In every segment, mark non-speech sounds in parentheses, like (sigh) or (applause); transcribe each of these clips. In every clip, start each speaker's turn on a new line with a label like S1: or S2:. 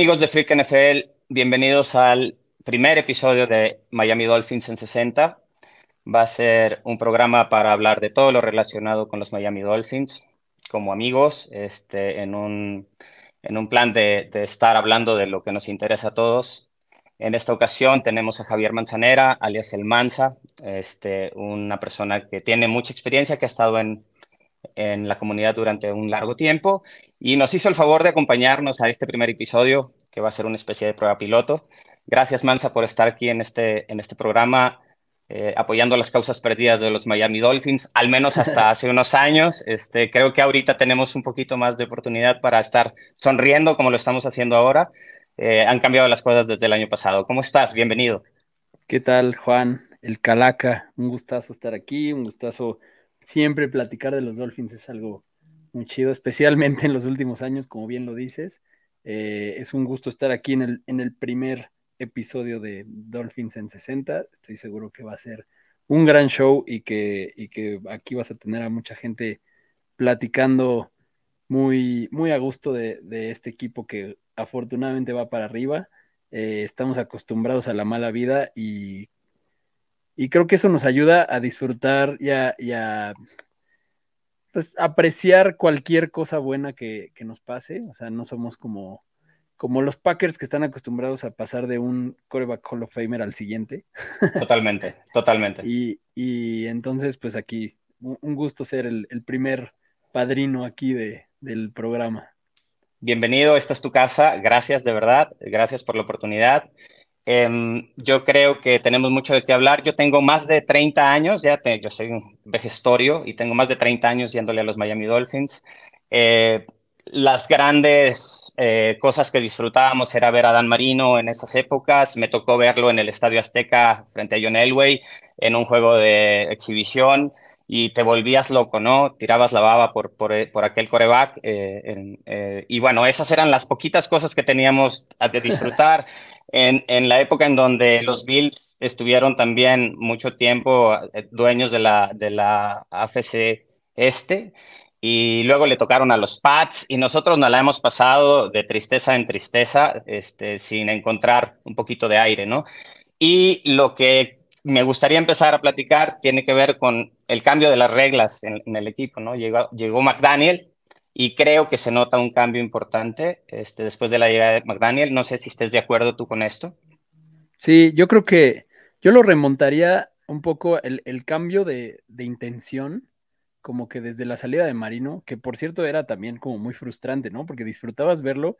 S1: amigos de Freak NFL, bienvenidos al primer episodio de Miami Dolphins en 60. Va a ser un programa para hablar de todo lo relacionado con los Miami Dolphins como amigos, este, en, un, en un plan de, de estar hablando de lo que nos interesa a todos. En esta ocasión tenemos a Javier Manzanera, alias El Manza, este, una persona que tiene mucha experiencia, que ha estado en, en la comunidad durante un largo tiempo y nos hizo el favor de acompañarnos a este primer episodio, que va a ser una especie de prueba piloto. Gracias, Mansa, por estar aquí en este, en este programa, eh, apoyando las causas perdidas de los Miami Dolphins, al menos hasta (laughs) hace unos años. Este, creo que ahorita tenemos un poquito más de oportunidad para estar sonriendo como lo estamos haciendo ahora. Eh, han cambiado las cosas desde el año pasado. ¿Cómo estás? Bienvenido.
S2: ¿Qué tal, Juan? El Calaca. Un gustazo estar aquí, un gustazo siempre platicar de los Dolphins es algo muy chido, especialmente en los últimos años, como bien lo dices. Eh, es un gusto estar aquí en el, en el primer episodio de Dolphins en 60. Estoy seguro que va a ser un gran show y que, y que aquí vas a tener a mucha gente platicando muy, muy a gusto de, este equipo que afortunadamente va para arriba. Eh, estamos acostumbrados a la mala vida y, y, creo que eso nos ayuda a disfrutar y a pues, apreciar cualquier cosa buena que, nos pase. O sea, no somos como, como los Packers que están acostumbrados a pasar de un coreback Hall of Famer al siguiente.
S1: Totalmente, totalmente.
S2: y, entonces, pues aquí, un gusto ser el, primer padrino aquí de, del programa.
S1: Bienvenido, esta es tu casa. Gracias, de verdad. Gracias por la oportunidad. Em, yo creo que tenemos mucho de qué hablar. Yo tengo más de 30 años, ya te, yo soy un vejestorio y tengo más de 30 años yéndole a los Miami Dolphins. Eh, las grandes eh, cosas que disfrutábamos era ver a Dan Marino en esas épocas. Me tocó verlo en el Estadio Azteca frente a John Elway en un juego de exhibición y te volvías loco, ¿no? Tirabas la baba por, por, por aquel coreback. Eh, y bueno, esas eran las poquitas cosas que teníamos de disfrutar. (laughs) en, en la época en donde los Bills estuvieron también mucho tiempo eh, dueños de la, de la AFC Este y luego le tocaron a los Pats y nosotros nos la hemos pasado de tristeza en tristeza este, sin encontrar un poquito de aire, ¿no? Y lo que me gustaría empezar a platicar tiene que ver con el cambio de las reglas en, en el equipo, ¿no? Llegó, llegó McDaniel y creo que se nota un cambio importante este, después de la llegada de McDaniel. No sé si estés de acuerdo tú con esto.
S2: Sí, yo creo que yo lo remontaría un poco el, cambio de, intención, como que desde la salida de Marino, que por cierto era también como muy frustrante, ¿no? Porque disfrutabas verlo,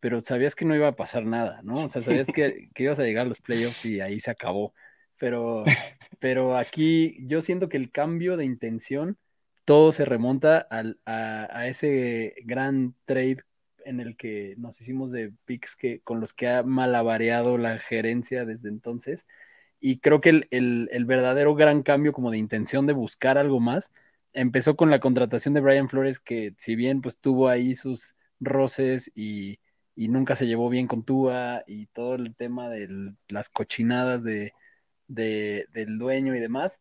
S2: pero sabías que no iba a pasar nada, ¿no? O sea, sabías (laughs) que, que ibas a llegar a los playoffs y ahí se acabó. Pero, (laughs) pero aquí yo siento que el cambio de intención todo se remonta a, ese gran trade en el que nos hicimos de picks que, con los que ha malabareado la gerencia desde entonces. Y creo que el, verdadero gran cambio como de intención de buscar algo más empezó con la contratación de Brian Flores, que si bien pues tuvo ahí sus roces y, nunca se llevó bien con Tua y todo el tema de las cochinadas de, del dueño y demás,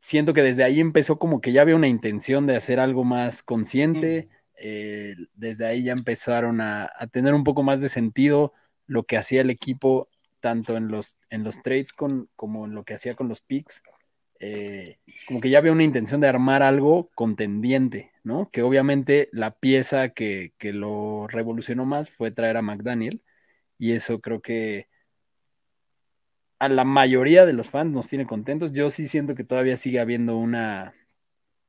S2: siento que desde ahí empezó como que ya había una intención de hacer algo más consciente. Eh, desde ahí ya empezaron a, tener un poco más de sentido lo que hacía el equipo, tanto en los, en los trades con, como en lo que hacía con los picks. Eh, como que ya había una intención de armar algo contendiente, ¿no? Que obviamente la pieza que, que lo revolucionó más fue traer a McDaniel. Y eso creo que a la mayoría de los fans nos tiene contentos. Yo sí siento que todavía sigue habiendo una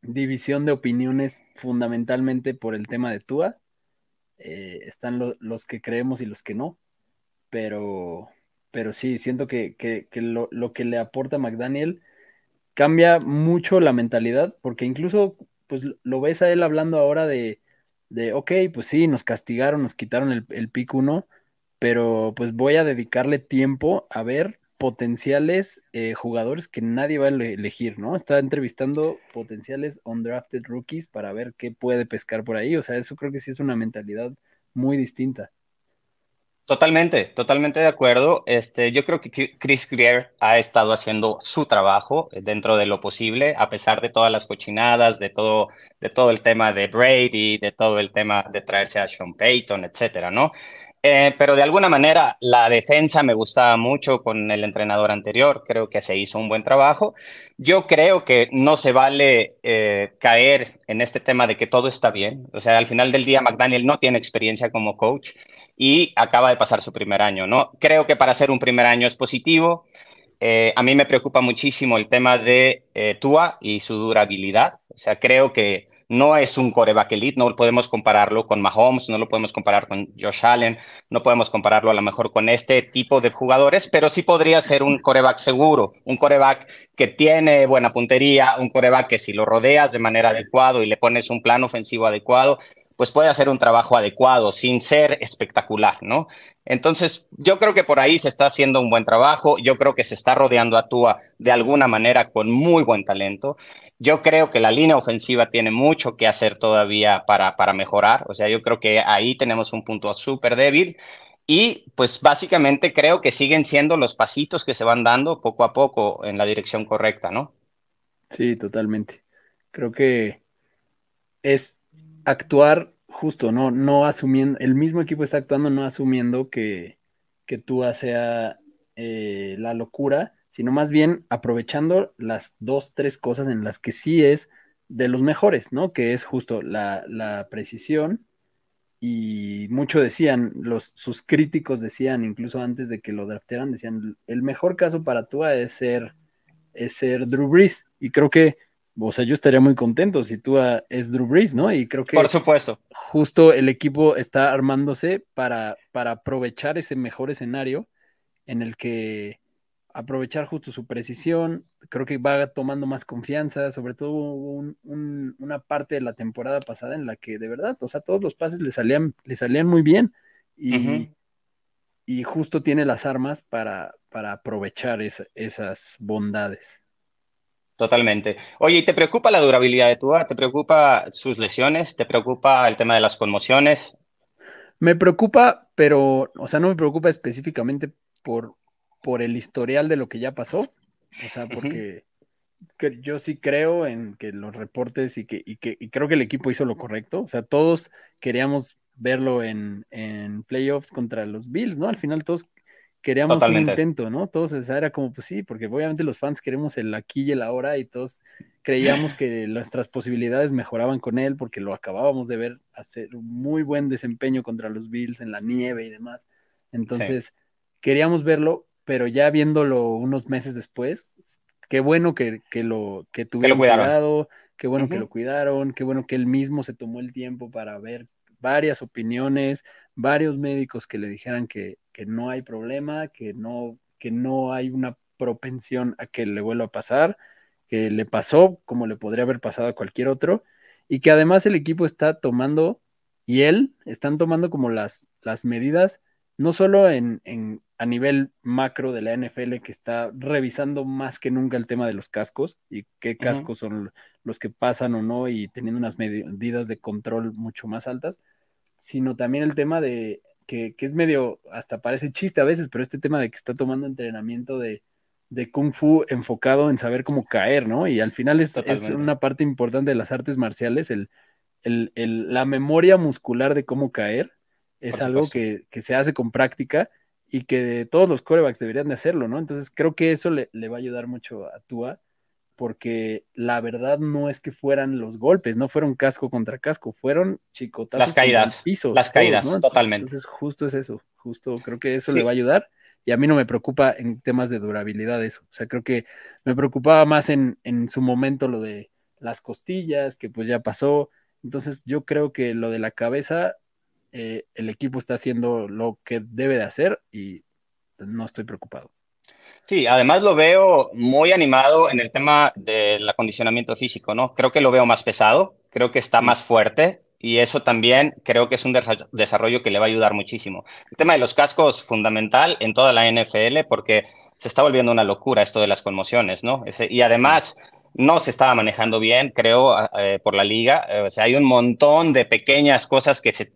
S2: división de opiniones fundamentalmente por el tema de Tua. Eh, están los que creemos y los que no. Pero, pero sí, siento que, lo, que le aporta McDaniel cambia mucho la mentalidad, porque incluso pues lo ves a él hablando ahora de, de ok, pues sí, nos castigaron, nos quitaron el, el pick 1, pero pues voy a dedicarle tiempo a ver potenciales eh, jugadores que nadie va a elegir, ¿no? Está entrevistando potenciales undrafted rookies para ver qué puede pescar por ahí. O sea, eso creo que sí es una mentalidad muy distinta.
S1: Totalmente, totalmente de acuerdo. Este, yo creo que Chris Greer ha estado haciendo su trabajo dentro de lo posible, a pesar de todas las cochinadas, de todo, de todo el tema de Brady, de todo el tema de traerse a Sean Payton, etcétera, ¿no? Eh, pero de alguna manera la defensa me gustaba mucho con el entrenador anterior, creo que se hizo un buen trabajo. Yo creo que no se vale eh, caer en este tema de que todo está bien. O sea, al final del día McDaniel no tiene experiencia como coach y acaba de pasar su primer año, ¿no? Creo que para ser un primer año es positivo. Eh, a mí me preocupa muchísimo el tema de Tua y su durabilidad. O sea, creo que no es un coreback elite, no podemos compararlo con Mahomes, no lo podemos comparar con Josh Allen, no podemos compararlo a lo mejor con este tipo de jugadores, pero sí podría ser un coreback seguro, un coreback que tiene buena puntería, un coreback que si lo rodeas de manera adecuada y le pones un plan ofensivo adecuado, pues puede hacer un trabajo adecuado sin ser espectacular, ¿no? Entonces, yo creo que por ahí se está haciendo un buen trabajo. Yo creo que se está rodeando a Tua de alguna manera con muy buen talento. Yo creo que la línea ofensiva tiene mucho que hacer todavía para, para mejorar. O sea, yo creo que ahí tenemos un punto súper débil. Y pues básicamente creo que siguen siendo los pasitos que se van dando poco a poco en la dirección correcta, ¿no?
S2: Sí, totalmente. Creo que es actuar justo, no, no asumiendo, el mismo equipo está actuando no asumiendo que, que tú sea eh, la locura, sino más bien aprovechando las dos, tres cosas en las que sí es de los mejores, ¿no? Que es justo la, la precisión y mucho decían, los, sus críticos decían, incluso antes de que lo draftearan, decían, el mejor caso para Tua es ser, es ser Drew Brees. Y creo que o sea, yo estaría muy contento si tú es Drew Brees, ¿no? Y creo que
S1: Por supuesto.
S2: justo el equipo está armándose para, para aprovechar ese mejor escenario en el que aprovechar justo su precisión, creo que va tomando más confianza, sobre todo una parte de la temporada pasada en la que de verdad, o sea, todos los pases le salían, le salían muy bien y, y justo tiene las armas para, para aprovechar esas bondades.
S1: Totalmente. Oye, ¿y te preocupa la durabilidad de Tua? ¿Te preocupa sus lesiones? ¿Te preocupa el tema de las conmociones?
S2: Me preocupa, pero, o sea, no me preocupa específicamente por, por el historial de lo que ya pasó. O sea, porque yo sí creo en que los reportes y que, y que y creo que el equipo hizo lo correcto. O sea, todos queríamos verlo en, en playoffs contra los Bills, ¿no? Al final todos queríamos un intento, ¿no? Todos era como, pues sí, porque obviamente los fans queremos el aquí y el ahora y todos creíamos que nuestras posibilidades mejoraban con él porque lo acabábamos de ver hacer un muy buen desempeño contra los Bills en la nieve y demás. Entonces, queríamos verlo, pero ya viéndolo unos meses después, qué bueno que, lo que tuvieron cuidado, qué bueno que lo cuidaron, qué bueno que él mismo se tomó el tiempo para ver varias opiniones, varios médicos que le dijeran que, no hay problema, que no, que no hay una propensión a que le vuelva a pasar, que le pasó como le podría haber pasado a cualquier otro, y que además el equipo está tomando, y él, están tomando como las, las medidas, no solo en, a nivel macro de la NFL, que está revisando más que nunca el tema de los cascos y qué cascos son los que pasan o no, y teniendo unas medidas de control mucho más altas, sino también el tema de que, es medio, hasta parece chiste a veces, pero este tema de que está tomando entrenamiento de, kung fu enfocado en saber cómo caer, ¿no? Y al final es, una parte importante de las artes marciales, el, la memoria muscular de cómo caer es algo que, se hace con práctica y que todos los corebacks deberían de hacerlo, ¿no? Entonces creo que eso le, le va a ayudar mucho a Tua porque la verdad no es que fueran los golpes, no fueron casco contra casco, fueron chicotazos
S1: las caídas, piso, las caídas, totalmente.
S2: Entonces justo es eso, justo creo que eso le va a ayudar y a mí no me preocupa en temas de durabilidad eso, o sea, creo que me preocupaba más en, en su momento lo de las costillas, que pues ya pasó, entonces yo creo que lo de la cabeza, eh, el equipo está haciendo lo que debe de hacer y no estoy preocupado.
S1: Sí, además lo veo muy animado en el tema del acondicionamiento físico, ¿no? Creo que lo veo más pesado, creo que está más fuerte y eso también creo que es un desarrollo que le va a ayudar muchísimo. El tema de los cascos fundamental en toda la NFL porque se está volviendo una locura esto de las conmociones, ¿no? y además no se estaba manejando bien, creo, eh, por la liga. o sea, hay un montón de pequeñas cosas que se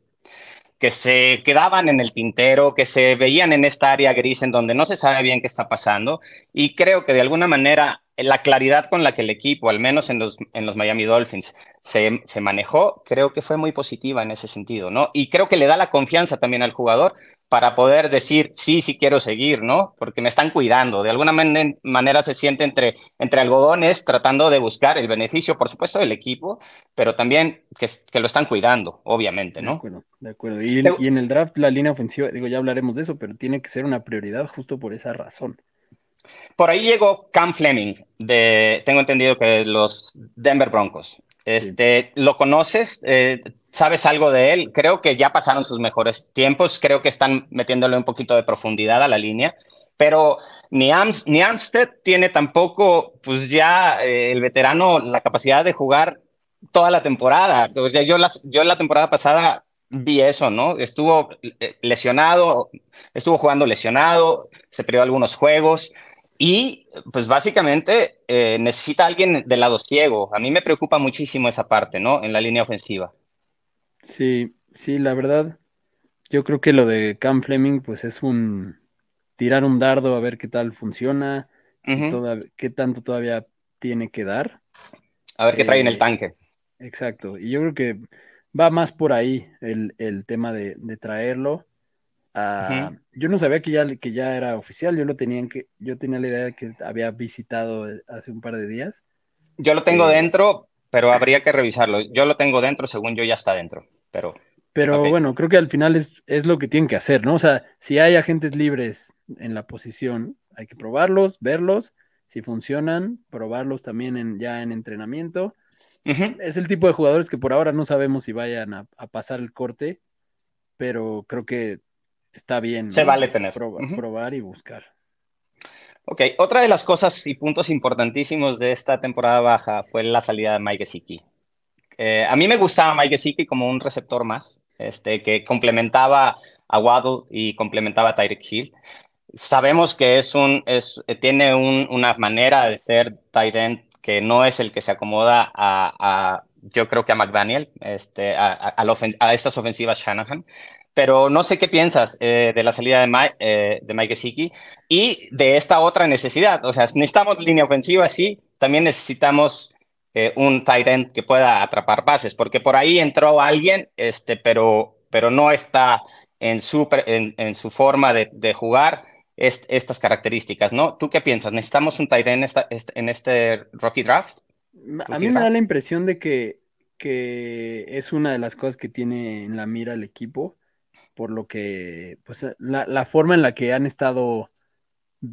S1: que se quedaban en el tintero, que se veían en esta área gris en donde no se sabe bien qué está pasando. Y creo que de alguna manera la claridad con la que el equipo, al menos en los, en los Miami Dolphins, se, se, manejó, creo que fue muy positiva en ese sentido, ¿no? Y creo que le da la confianza también al jugador para poder decir, sí, sí quiero seguir, ¿no? Porque me están cuidando. De alguna manera se siente entre, entre algodones tratando de buscar el beneficio, por supuesto, del equipo, pero también que, que lo están cuidando, obviamente, ¿no?
S2: De acuerdo, de acuerdo. Y, y en el draft, la línea ofensiva, digo, ya hablaremos de eso, pero tiene que ser una prioridad justo por esa razón.
S1: Por ahí llegó Cam Fleming, de, tengo entendido que los Denver Broncos. Este. ¿Lo conoces? Eh, ¿Sabes algo de él? Creo que ya pasaron sus mejores tiempos, creo que están metiéndole un poquito de profundidad a la línea, pero ni, Arms, ni Armstead tiene tampoco, pues ya eh, el veterano, la capacidad de jugar toda la temporada. O sea, yo, las, yo la temporada pasada vi eso, ¿no? Estuvo eh, lesionado, estuvo jugando lesionado, se perdió algunos juegos. Y pues básicamente eh, necesita alguien del lado ciego. A mí me preocupa muchísimo esa parte, ¿no? En la línea ofensiva.
S2: Sí, sí, la verdad. Yo creo que lo de Cam Fleming, pues es un tirar un dardo a ver qué tal funciona, uh -huh. toda, qué tanto todavía tiene que dar.
S1: A ver qué trae eh, en el tanque.
S2: Exacto. Y yo creo que va más por ahí el, el tema de, de traerlo. Uh, uh -huh. Yo no sabía que ya, que ya era oficial, yo lo tenía que, yo tenía la idea de que había visitado hace un par de días.
S1: Yo lo tengo eh, dentro, pero habría que revisarlo. Yo lo tengo dentro, según yo ya está dentro, pero...
S2: Pero okay. bueno, creo que al final es, es lo que tienen que hacer, ¿no? O sea, si hay agentes libres en la posición, hay que probarlos, verlos, si funcionan, probarlos también en, ya en entrenamiento. Uh -huh. Es el tipo de jugadores que por ahora no sabemos si vayan a, a pasar el corte, pero creo que está bien.
S1: Se ¿no? vale tener.
S2: Probar, uh -huh. probar, y buscar.
S1: Ok, otra de las cosas y puntos importantísimos de esta temporada baja fue la salida de Mike Gesicki. Eh, a mí me gustaba Mike Gesicki como un receptor más, este, que complementaba a Waddle y complementaba a Tyreek Hill. Sabemos que es un, es, tiene un, una manera de ser tight end que no es el que se acomoda a, a yo creo que a McDaniel, este, a, a, a, estas ofensivas Shanahan pero no sé qué piensas eh, de la salida de Mike, eh, de Mike Gesicki y de esta otra necesidad. O sea, necesitamos línea ofensiva, sí, también necesitamos eh, un tight end que pueda atrapar pases, porque por ahí entró alguien, este, pero, pero no está en su, en, en su forma de, de jugar est estas características, ¿no? ¿Tú qué piensas? ¿Necesitamos un tight end esta, en este Rocky Draft?
S2: A mí me da la impresión de que, que es una de las cosas que tiene en la mira el equipo por lo que, pues, la, la, forma en la que han estado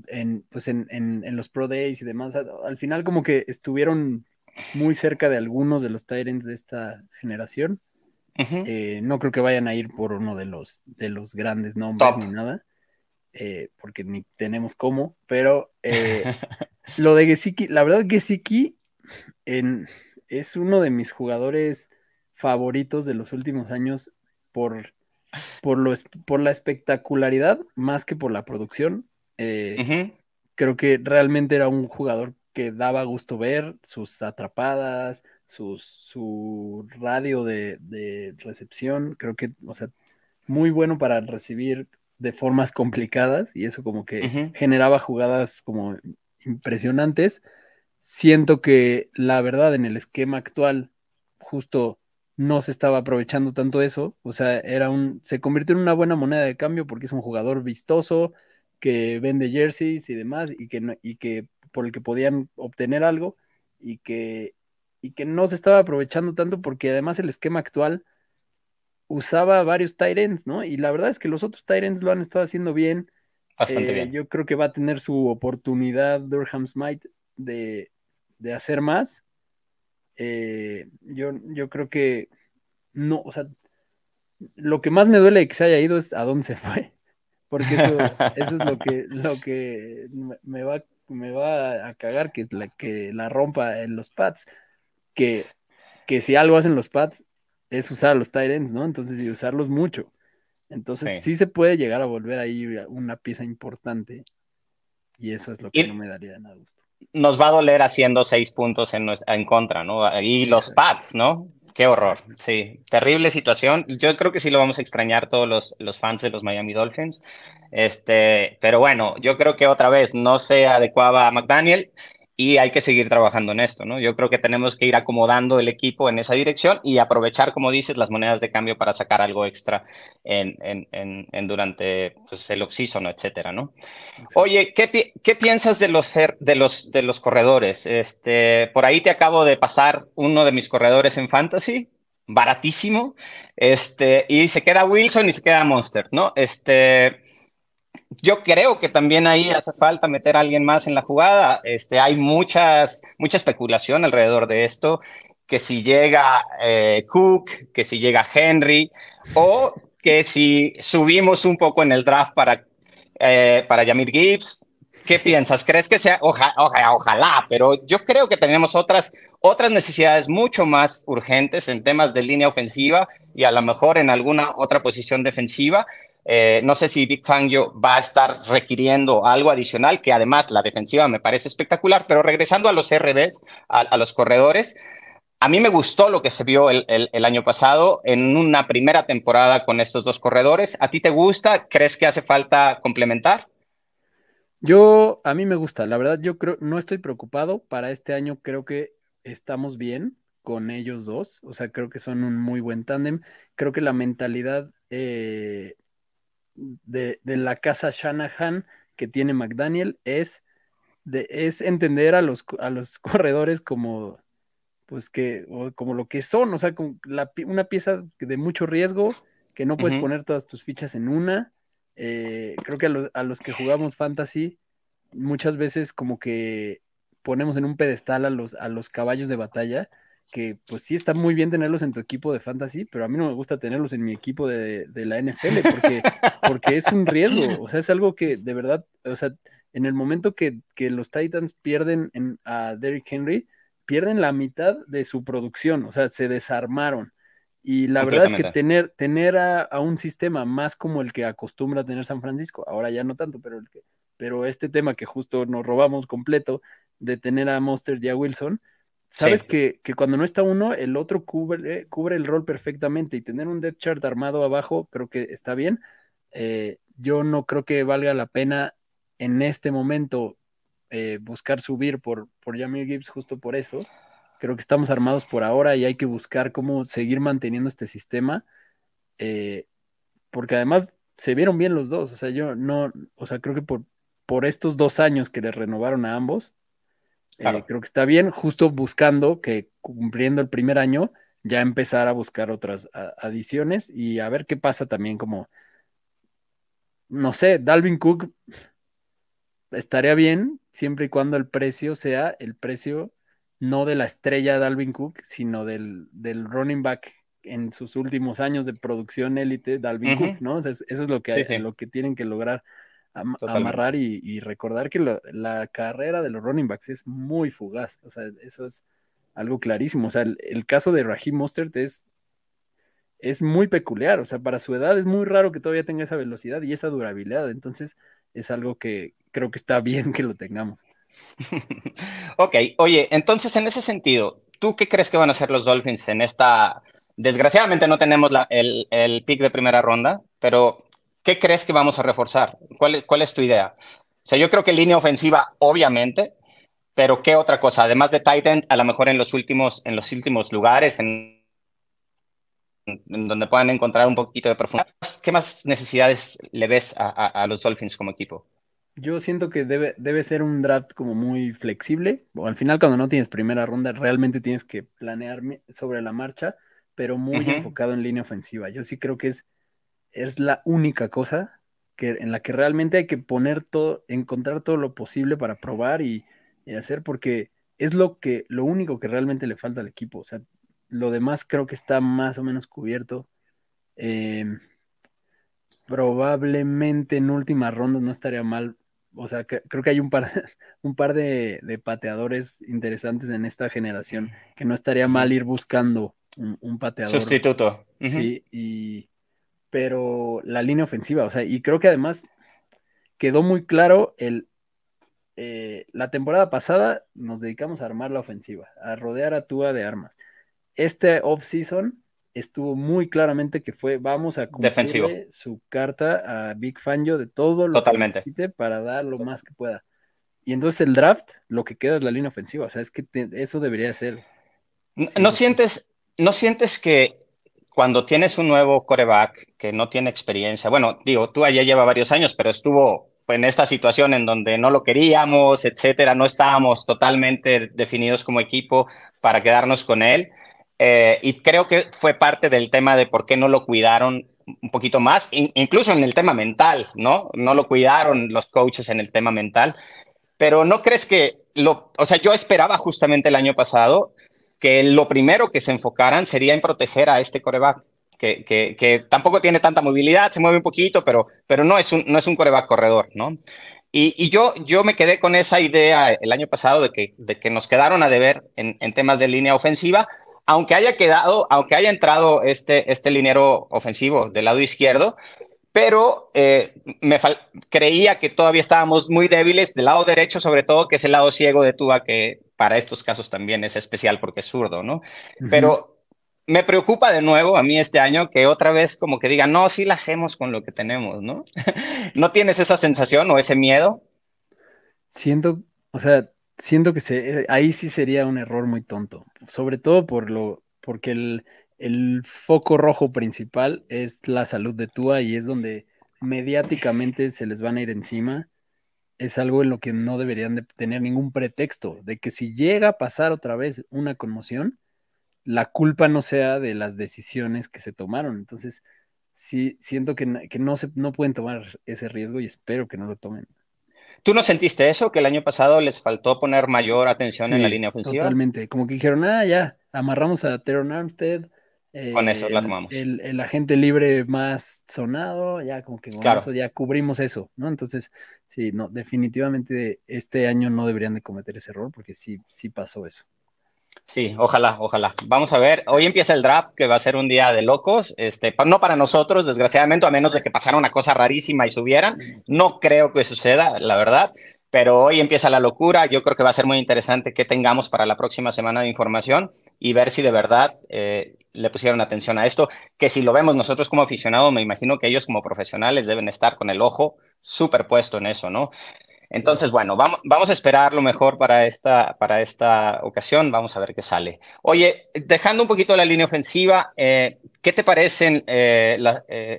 S2: en, pues, en, en, en los Pro Days y demás, al final como que estuvieron muy cerca de algunos de los Tyrants de esta generación. Uh -huh. eh, no creo que vayan a ir por uno de los, de los grandes nombres Top. ni nada, eh, porque ni tenemos cómo, pero eh, (laughs) lo de Gesicki, la verdad Gesicki en, es uno de mis jugadores favoritos de los últimos años por por, lo, por la espectacularidad más que por la producción. Eh, uh -huh. Creo que realmente era un jugador que daba gusto ver sus atrapadas, sus, su radio de, de, recepción. Creo que, o sea, muy bueno para recibir de formas complicadas y eso como que uh -huh. generaba jugadas como impresionantes. Siento que la verdad en el esquema actual, justo no se estaba aprovechando tanto eso, o sea, era un, se convirtió en una buena moneda de cambio porque es un jugador vistoso, que vende jerseys y demás, y que, no, y que por el que podían obtener algo, y que, y que no se estaba aprovechando tanto porque además el esquema actual usaba varios tight ends, ¿no? Y la verdad es que los otros tight ends lo han estado haciendo bien.
S1: Bastante eh, bien.
S2: Yo creo que va a tener su oportunidad Durham Smite de, de hacer más eh, yo, yo creo que no, o sea, lo que más me duele de que se haya ido es a dónde se (laughs) fue, porque eso, eso es lo que, lo que me va, me va a cagar, que es la que la rompa en los pads, que, que si algo hacen los pads es usar los tight ends, ¿no? Entonces, y usarlos mucho. Entonces, sí. sí. se puede llegar a volver ahí una pieza importante. Y eso es lo que y, no me daría nada gusto
S1: nos va a doler haciendo seis puntos en, en contra, ¿no? Y los Pats, ¿no? Qué horror, sí, terrible situación. Yo creo que sí lo vamos a extrañar todos los, los fans de los Miami Dolphins. Este, pero bueno, yo creo que otra vez no se adecuaba a McDaniel y hay que seguir trabajando en esto, ¿no? Yo creo que tenemos que ir acomodando el equipo en esa dirección y aprovechar, como dices, las monedas de cambio para sacar algo extra en, en, durante pues, el oxígeno, etcétera, ¿no? Oye, ¿qué, ¿qué, piensas de los, de, los, de los corredores? Este, por ahí te acabo de pasar uno de mis corredores en Fantasy, baratísimo, este, y se queda Wilson y se queda Monster, ¿no? Este yo creo que también ahí hace falta meter a alguien más en la jugada. Este, hay muchas, mucha especulación alrededor de esto, que si llega eh, Cook, que si llega Henry, o que si subimos un poco en el draft para, eh, para Yamir Gibbs. ¿Qué piensas? ¿Crees que sea? ojalá, pero yo creo que tenemos otras, otras necesidades mucho más urgentes en temas de línea ofensiva y a lo mejor en alguna otra posición defensiva eh, no sé si Big Fangio va a estar requiriendo algo adicional, que además la defensiva me parece espectacular, pero regresando a los RBs, a, los corredores, a mí me gustó lo que se vio el, año pasado en una primera temporada con estos dos corredores. ¿A ti te gusta? ¿Crees que hace falta complementar?
S2: Yo, a mí me gusta, la verdad, yo creo, no estoy preocupado. Para este año creo que estamos bien con ellos dos. O sea, creo que son un muy buen tándem. Creo que la mentalidad eh, de, la casa Shanahan que tiene McDaniel es, de, es entender a los, a los (laughs) corredores como, pues que, como lo que son, o sea, una pieza de mucho riesgo, que no puedes poner todas tus fichas en una. Eh, creo que a los, a los que jugamos fantasy, muchas veces como que ponemos en un pedestal a los, a los caballos de batalla que pues sí está muy bien tenerlos en tu equipo de fantasy, pero a mí no me gusta tenerlos en mi equipo de, la NFL porque, (laughs) porque es un riesgo, o sea, es algo que de verdad, o sea, en el momento que, los Titans pierden a Derrick Henry, pierden la mitad de su producción, o sea, se desarmaron. Y la verdad es que tener, tener a, un sistema más como el que acostumbra tener San Francisco, ahora ya no tanto, pero, el que, pero este tema que justo nos robamos completo de tener a Monster y a Wilson, sabes que, cuando no está uno, el otro cubre, cubre el rol perfectamente y tener un depth chart armado abajo creo que está bien. Eh, yo no creo que valga la pena en este momento eh, buscar subir por, por Jamie Gibbs justo por eso. Creo que estamos armados por ahora y hay que buscar cómo seguir manteniendo este sistema. Eh, porque además se vieron bien los dos. O sea, yo no, o sea, creo que por, por estos dos años que les renovaron a ambos, eh, creo que está bien, justo buscando que cumpliendo el primer año ya empezar a buscar otras adiciones y a ver qué pasa también como, no sé, Dalvin Cook estaría bien siempre y cuando el precio sea el precio no de la estrella Dalvin Cook, sino del, del running back en sus últimos años de producción élite, Dalvin Cook, ¿no? eso es lo que, lo que tienen que lograr amarrar y, recordar que la carrera de los running backs es muy fugaz. O sea, eso es algo clarísimo. O sea, el, caso de Raheem Mostert es, es muy peculiar. O sea, para su edad es muy raro que todavía tenga esa velocidad y esa durabilidad. Entonces, es algo que creo que está (laughs) bien que lo tengamos. (laughs)
S1: ok, oye, entonces en ese sentido, ¿tú qué crees que van a hacer los Dolphins en esta... Desgraciadamente no tenemos el, el pick de primera ronda, pero ¿qué crees que vamos a reforzar? ¿Cuál, ¿Cuál es tu idea? O sea, yo creo que línea ofensiva, obviamente, pero ¿qué otra cosa? Además de Titan, a lo mejor en los últimos, en los últimos lugares, en, donde puedan encontrar un poquito de profundidad. ¿Qué más necesidades le ves a, los Dolphins como equipo?
S2: Yo siento que debe, debe ser un draft como muy flexible. O al final, cuando no tienes primera ronda, realmente tienes que planear sobre la marcha, pero muy enfocado en línea ofensiva. Yo sí creo que es es la única cosa que, en la que realmente hay que poner todo, encontrar todo lo posible para probar y, hacer, porque es lo que, lo único que realmente le falta al equipo. O sea, lo demás creo que está más o menos cubierto. Em, probablemente en última ronda no estaría mal. O sea, creo que hay un par, (laughs) un par de, pateadores interesantes en esta generación que no estaría mal ir buscando un, pateador.
S1: Sustituto.
S2: Sí, y, pero la línea ofensiva, o sea, y creo que además quedó muy claro el, eh, la temporada pasada nos dedicamos a armar la ofensiva, a rodear a Tua de armas. Este off-season estuvo muy claramente que fue vamos a cumplir su carta a Big Fangio de todo lo que necesite para dar lo más que pueda. y entonces el draft, lo que queda es la línea ofensiva. O sea, es que eso debería ser.
S1: No, sientes, no sientes que cuando tienes un nuevo coreback que no tiene experiencia, bueno, digo, tú allá lleva varios años, pero estuvo en esta situación en donde no lo queríamos, etcétera, no estábamos totalmente definidos como equipo para quedarnos con él. Eh, y creo que fue parte del tema de por qué no lo cuidaron un poquito más, incluso en el tema mental, ¿no? No lo cuidaron los coaches en el tema mental. Pero no crees que lo, o sea, yo esperaba justamente el año pasado que lo primero que se enfocaran sería en proteger a este coreback, que, que, tampoco tiene tanta movilidad, se mueve un poquito, pero, pero no, es un, no es un coreback corredor, ¿no? Y, y, yo, yo me quedé con esa idea el año pasado de que, de que nos quedaron a deber en, en temas de línea ofensiva, aunque haya quedado, aunque haya entrado este, este linero ofensivo del lado izquierdo, pero eh, me creía que todavía estábamos muy débiles del lado derecho, sobre todo, que es el lado ciego de Tua, que para estos casos también es especial porque es zurdo, ¿no? Pero me preocupa de nuevo a mí este año que otra vez como que digan, no, sí la hacemos con lo que tenemos, ¿no? (laughs) ¿No tienes esa sensación o ese miedo?
S2: Siento, o sea, siento que se, ahí sí sería un error muy tonto, sobre todo por lo, porque el, el foco rojo principal es la salud de Tua y es donde mediáticamente se les van a ir encima. Es algo en lo que no deberían de tener ningún pretexto, de que si llega a pasar otra vez una conmoción, la culpa no sea de las decisiones que se tomaron. Entonces, sí, siento que, que no, se, no pueden tomar ese riesgo y espero que no lo tomen.
S1: ¿Tú no sentiste eso? Que el año pasado les faltó poner mayor atención en la línea ofensiva.
S2: Totalmente. Como que dijeron, ah, ya, amarramos a Teron Armstead,
S1: con eso la tomamos.
S2: El, agente libre más sonado, ya como que con eso ya cubrimos eso, ¿no? Entonces, sí, no, definitivamente este año no deberían de cometer ese error porque sí, sí pasó eso.
S1: Sí, ojalá, ojalá. Vamos a ver. Hoy empieza el draft, que va a ser un día de locos. Este, no para nosotros, desgraciadamente, a menos de que pasara una cosa rarísima y subieran. No creo que suceda, la verdad. Pero hoy empieza la locura. Yo creo que va a ser muy interesante que tengamos para la próxima semana de información y ver si de verdad eh, le pusieron atención a esto, que si lo vemos nosotros como aficionados, me imagino que ellos como profesionales deben estar con el ojo superpuesto en eso, ¿no? Entonces, bueno, vamos, vamos a esperar lo mejor para esta, para esta ocasión, vamos a ver qué sale. Oye, dejando un poquito la línea ofensiva, eh, ¿qué te parecen eh,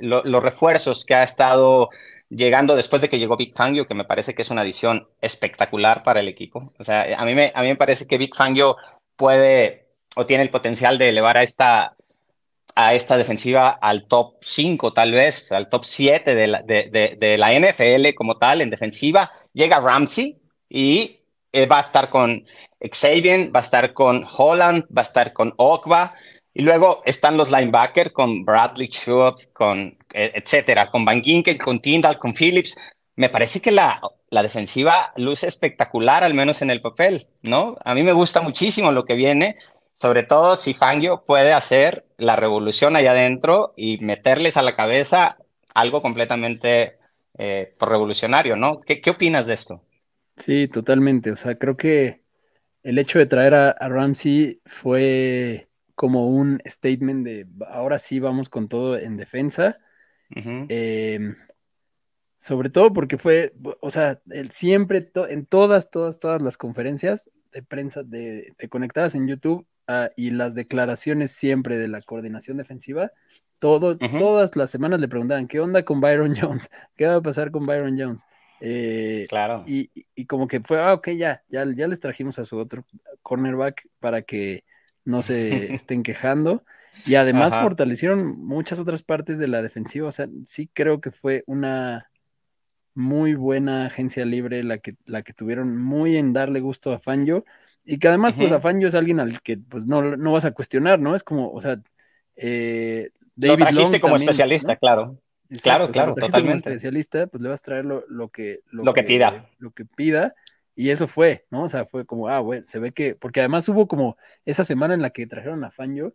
S1: los refuerzos que ha estado llegando después de que llegó Big Fangio, que me parece que es una adición espectacular para el equipo? O sea, a mí me, a mí me parece que Big Fangio puede o tiene el potencial de elevar a esta, a esta defensiva al top 5, tal vez, al top 7 de la, de, de, la NFL como tal en defensiva. Llega Ramsey y eh, va a estar con Xavier, va a estar con Holland, va a estar con Okba. Y luego están los linebackers con Bradley Chubb, con eh, etcétera, con Van Ginkel, con Tyndall, con Phillips. Me parece que la, la defensiva luce espectacular, al menos en el papel, ¿no? A mí me gusta muchísimo lo que viene sobre todo si Fangio puede hacer la revolución allá adentro y meterles a la cabeza algo completamente eh, revolucionario, ¿no? ¿Qué, ¿Qué, opinas de esto?
S2: Sí, totalmente. O sea, creo que el hecho de traer a, Ramsey fue como un statement de ahora sí vamos con todo en defensa. Em, sobre todo porque fue, o sea, él siempre, en todas, todas, todas las conferencias de prensa de, de conectadas en YouTube, Ah, y las declaraciones siempre de la coordinación defensiva, todo, todas las semanas le preguntaban, ¿qué onda con Byron (laughs) Jones? ¿Qué va a pasar con Byron Jones? Eh,
S1: claro.
S2: Y, y, como que fue, ah, ok, ya, ya, ya les trajimos a su otro cornerback para que no se (laughs) estén quejando. Y además fortalecieron muchas otras partes de la defensiva. O sea, sí creo que fue una muy buena agencia libre la que, la que tuvieron muy en darle gusto a Fanjo. Y que además, pues, Afanjo es alguien al que pues no, no vas a cuestionar, ¿no? Es como, o sea, eh,
S1: David lo trajiste como especialista, claro. claro, claro, totalmente. Como
S2: especialista, pues le vas a traer lo, que,
S1: lo, que, pida.
S2: Lo que pida. Y eso fue, ¿no? O sea, fue como, ah, bueno, se ve que, porque además hubo como esa semana en la que trajeron a Fanjo,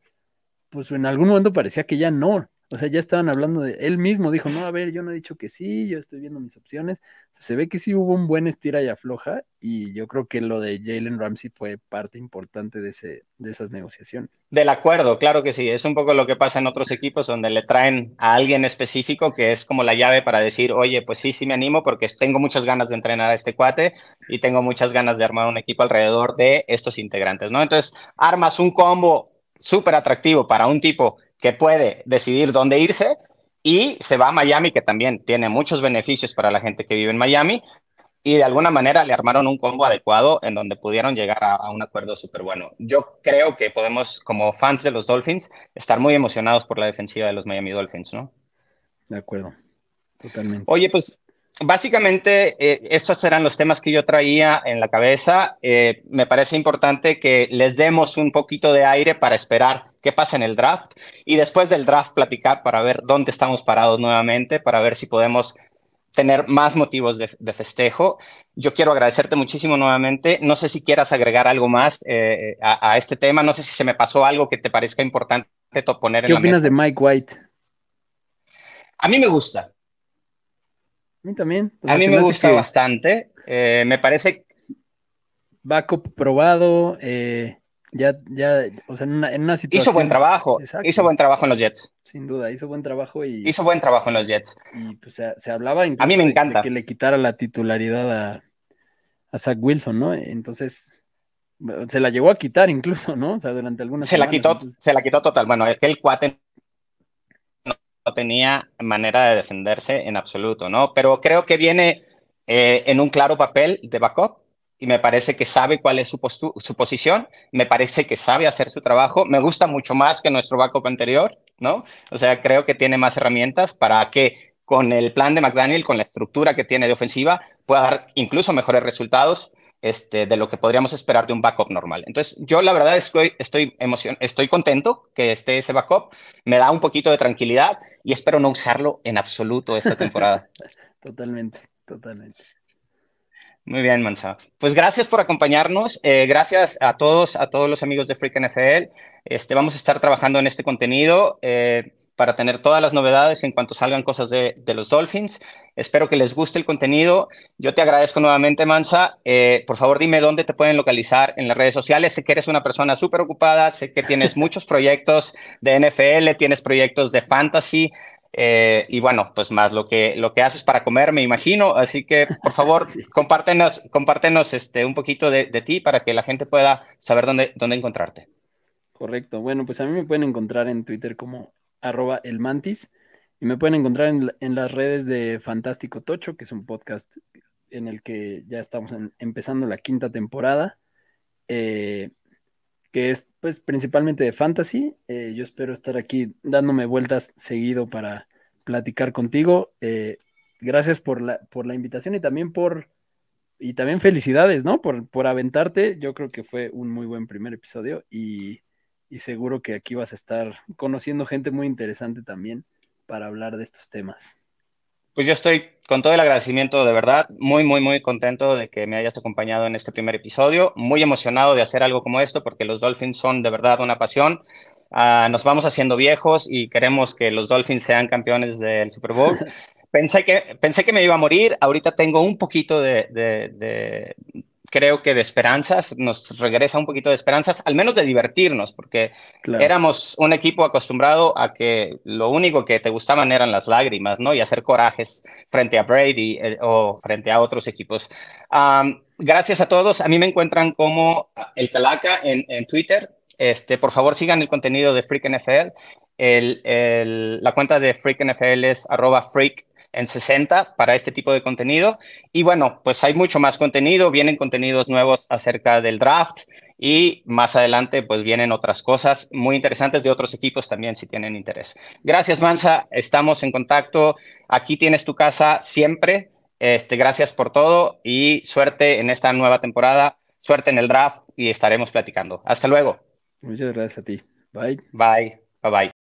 S2: pues en algún momento parecía que ya no, O sea, ya estaban hablando de él mismo, dijo, no, a ver, yo no he dicho que sí, yo estoy viendo mis opciones. se ve que sí hubo un buen estira y afloja y yo creo que lo de Jalen Ramsey fue parte importante de, ese, de esas negociaciones.
S1: Del acuerdo, claro que sí. Es un poco lo que pasa en otros equipos donde le traen a alguien específico que es como la llave para decir, oye, pues sí, sí me animo porque tengo muchas ganas de entrenar a este cuate y tengo muchas ganas de armar un equipo alrededor de estos integrantes, ¿no? Entonces, armas un combo súper atractivo para un tipo que puede decidir dónde irse y se va a Miami, que también tiene muchos beneficios para la gente que vive en Miami. Y de alguna manera le armaron un combo adecuado en donde pudieron llegar a, un acuerdo súper bueno. Yo creo que podemos, como fans de los Dolphins, estar muy emocionados por la defensiva de los Miami Dolphins, ¿no?
S2: De acuerdo, totalmente.
S1: Oye, pues básicamente eh, esos eran los temas que yo traía en la cabeza. Eh, me parece importante que les demos un poquito de aire para esperar qué pasa en el draft y después del draft platicar para ver dónde estamos parados nuevamente, para ver si podemos tener más motivos de, festejo. Yo quiero agradecerte muchísimo nuevamente. No sé si quieras agregar algo más eh, a, este tema. No sé si se me pasó algo que te parezca importante poner
S2: ¿Qué opinas de Mike White?
S1: A mí me gusta. A
S2: mí también.
S1: a mí me, gusta bastante. Eh, me parece.
S2: Backup probado. Eh, ya, ya, o sea, en una, situación.
S1: Hizo buen trabajo. Hizo buen trabajo en los Jets.
S2: Sin duda, hizo buen trabajo y.
S1: Hizo buen trabajo en los Jets.
S2: Y pues se, hablaba
S1: incluso a mí me encanta.
S2: De, que le quitara la titularidad a, a Zach Wilson, ¿no? Entonces, se la llegó a quitar incluso, ¿no? O sea, durante algunas
S1: Se la quitó, se la quitó total. Bueno, el cuate no, tenía manera de defenderse en absoluto, ¿no? Pero creo que viene eh, en un claro papel de backup y me parece que sabe cuál es su, su posición, me parece que sabe hacer su trabajo, me gusta mucho más que nuestro backup anterior, ¿no? O sea, creo que tiene más herramientas para que con el plan de McDaniel, con la estructura que tiene de ofensiva, pueda dar incluso mejores resultados este, de lo que podríamos esperar de un backup normal. Entonces, yo la verdad estoy, estoy, estoy contento que esté ese backup, me da un poquito de tranquilidad y espero no usarlo en absoluto esta temporada. (laughs)
S2: totalmente, totalmente.
S1: Muy bien, Mansa. Pues gracias por acompañarnos. Eh, gracias a todos, a todos los amigos de Freak NFL. Este, vamos a estar trabajando en este contenido eh, para tener todas las novedades en cuanto salgan cosas de, los Dolphins. Espero que les guste el contenido. Yo te agradezco nuevamente, Mansa. Eh, por favor, dime dónde te pueden localizar en las redes sociales. Sé que eres una persona súper ocupada, sé que tienes (laughs) muchos proyectos de NFL, tienes proyectos de fantasy. Eh, y bueno, pues más lo que, lo que haces para comer, me imagino. Así que, por favor, (laughs) compártenos, compártenos este, un poquito de, ti para que la gente pueda saber dónde, dónde encontrarte.
S2: Correcto. Bueno, pues a mí me pueden encontrar en Twitter como arroba elmantis y me pueden encontrar en, las redes de Fantástico Tocho, que es un podcast en el que ya estamos empezando la quinta temporada. Eh, es pues principalmente de fantasy. Eh, yo espero estar aquí dándome vueltas seguido para platicar contigo. Eh, gracias por la, por la invitación y también por, y también felicidades, ¿no? Por, por aventarte. Yo creo que fue un muy buen primer episodio y, y seguro que aquí vas a estar conociendo gente muy interesante también para hablar de estos temas.
S1: Pues yo estoy con todo el agradecimiento, de verdad, muy, muy, muy contento de que me hayas acompañado en este primer episodio, muy emocionado de hacer algo como esto, porque los Dolphins son de verdad una pasión. Ah, nos vamos haciendo viejos y queremos que los Dolphins sean campeones del Super Bowl. (laughs) pensé, que, pensé que me iba a morir, ahorita tengo un poquito de, creo que de esperanzas, nos regresa un poquito de esperanzas, al menos de divertirnos, porque éramos un equipo acostumbrado a que lo único que te gustaban eran las lágrimas, ¿no? Y hacer corajes frente a Brady eh, o frente a otros equipos. gracias a todos. A mí me encuentran como el Calaca en, en Twitter. Este, por favor, sigan el contenido de Freak NFL. El, el, la cuenta de Freak NFL es arroba freak en 60 para este tipo de contenido. Y bueno, pues hay mucho más contenido, vienen contenidos nuevos acerca del draft y más adelante pues vienen otras cosas muy interesantes de otros equipos también si tienen interés. Gracias Mansa, estamos en contacto. Aquí tienes tu casa siempre. Este, gracias por todo y suerte en esta nueva temporada, suerte en el draft y estaremos platicando. Hasta luego.
S2: Muchas gracias a ti. Bye.
S1: Bye. Bye bye.